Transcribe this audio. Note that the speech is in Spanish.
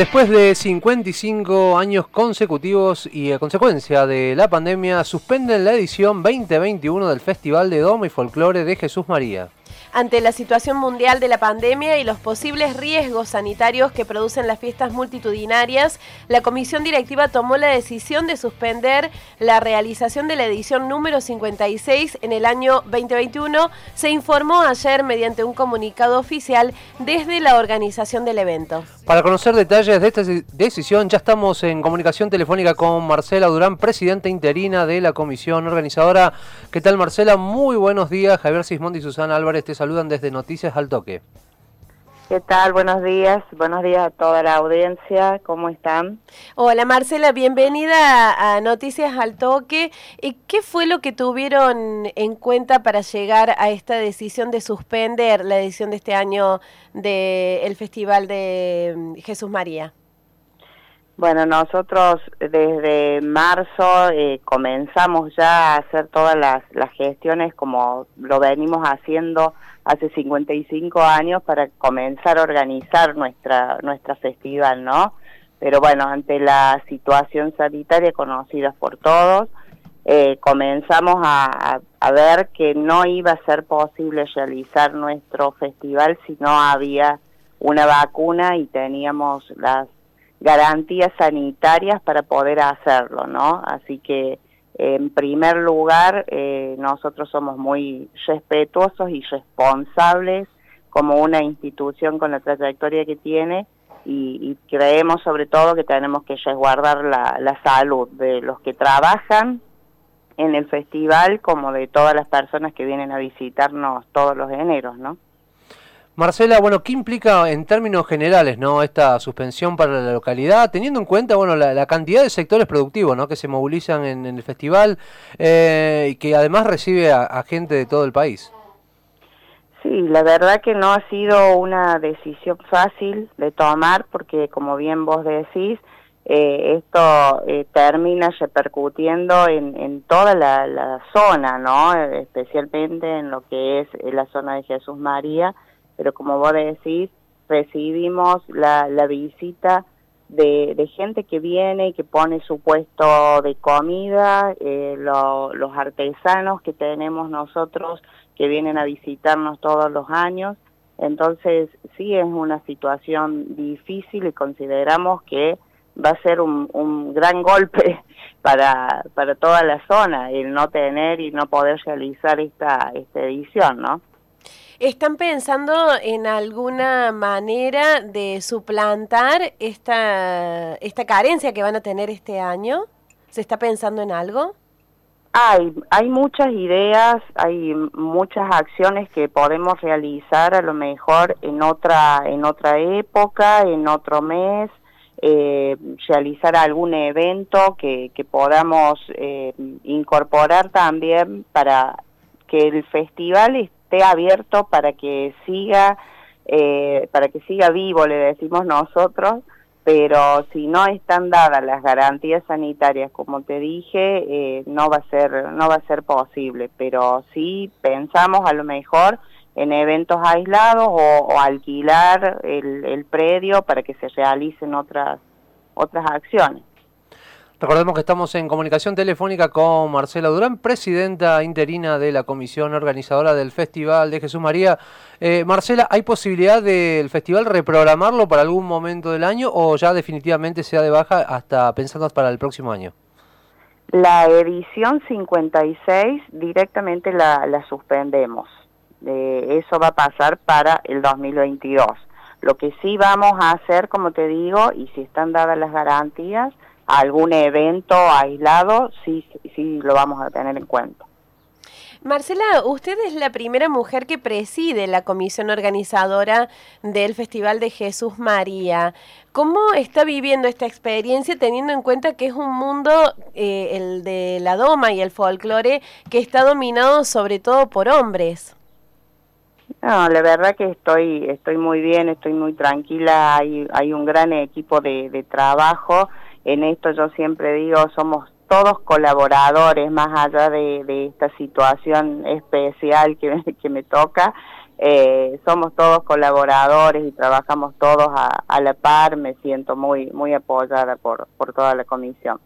Después de 55 años consecutivos y a consecuencia de la pandemia, suspenden la edición 2021 del Festival de Doma y Folclore de Jesús María. Ante la situación mundial de la pandemia y los posibles riesgos sanitarios que producen las fiestas multitudinarias, la comisión directiva tomó la decisión de suspender la realización de la edición número 56 en el año 2021. Se informó ayer mediante un comunicado oficial desde la organización del evento. Para conocer detalles de esta decisión, ya estamos en comunicación telefónica con Marcela Durán, presidenta interina de la comisión organizadora. ¿Qué tal, Marcela? Muy buenos días. Javier Sismondi y Susana Álvarez saludan desde Noticias al Toque. ¿Qué tal? Buenos días. Buenos días a toda la audiencia. ¿Cómo están? Hola Marcela, bienvenida a Noticias al Toque. ¿Qué fue lo que tuvieron en cuenta para llegar a esta decisión de suspender la edición de este año del Festival de mm, Jesús María? Bueno, nosotros desde marzo eh, comenzamos ya a hacer todas las, gestiones como lo venimos haciendo hace 55 años para comenzar a organizar nuestra, nuestra festival, ¿no? Pero bueno, ante la situación sanitaria conocida por todos, eh, comenzamos a, a ver que no iba a ser posible realizar nuestro festival si no había una vacuna y teníamos las garantías sanitarias para poder hacerlo, ¿no? Así que, en primer lugar, eh, nosotros somos muy respetuosos y responsables como una institución con la trayectoria que tiene y, creemos sobre todo que tenemos que resguardar la, la salud de los que trabajan en el festival como de todas las personas que vienen a visitarnos todos los eneros, ¿no? Marcela, bueno, ¿qué implica en términos generales no esta suspensión para la localidad, teniendo en cuenta bueno la, cantidad de sectores productivos ¿no? que se movilizan en, el festival eh, y que además recibe a, gente de todo el país? Sí, la verdad que no ha sido una decisión fácil de tomar porque, como bien vos decís, eh, esto eh, termina repercutiendo en, en toda la, la, zona, ¿no? Especialmente en lo que es la zona de Jesús María pero como vos decís, recibimos la, la visita de, gente que viene y que pone su puesto de comida, eh, los artesanos que tenemos nosotros que vienen a visitarnos todos los años. Entonces sí es una situación difícil y consideramos que va a ser un, un gran golpe para, para toda la zona el no tener y no poder realizar esta, esta edición, ¿no? ¿Están pensando en alguna manera de suplantar esta, esta carencia que van a tener este año? ¿Se está pensando en algo? Hay, hay muchas ideas, hay muchas acciones que podemos realizar a lo mejor en otra, en otra época, en otro mes, eh, realizar algún evento que, que podamos eh, incorporar también para que el festival esté abierto para que siga, eh, para que siga vivo, le decimos nosotros, pero si no están dadas las garantías sanitarias, como te dije, eh, no va a ser, no va a ser posible. Pero sí pensamos a lo mejor en eventos aislados o, alquilar el, el predio para que se realicen otras otras acciones. Recordemos que estamos en comunicación telefónica con Marcela Durán, presidenta interina de la comisión organizadora del Festival de Jesús María. Eh, Marcela, ¿hay posibilidad del festival reprogramarlo para algún momento del año o ya definitivamente sea de baja hasta pensando para el próximo año? La edición 56 directamente la, suspendemos. Eh, eso va a pasar para el 2022. Lo que sí vamos a hacer, como te digo, y si están dadas las garantías, algún evento aislado, sí, sí lo vamos a tener en cuenta. Marcela, usted es la primera mujer que preside la comisión organizadora del Festival de Jesús María. ¿Cómo está viviendo esta experiencia teniendo en cuenta que es un mundo, eh, el de la doma y el folclore, que está dominado sobre todo por hombres? No, la verdad que estoy, estoy muy bien, estoy muy tranquila, hay, hay un gran equipo de, de trabajo en esto yo siempre digo, somos todos colaboradores más allá de, esta situación especial que, que me toca. eh, somos todos colaboradores y trabajamos todos a, a, la par, me siento muy, muy apoyada por, por toda la comisión.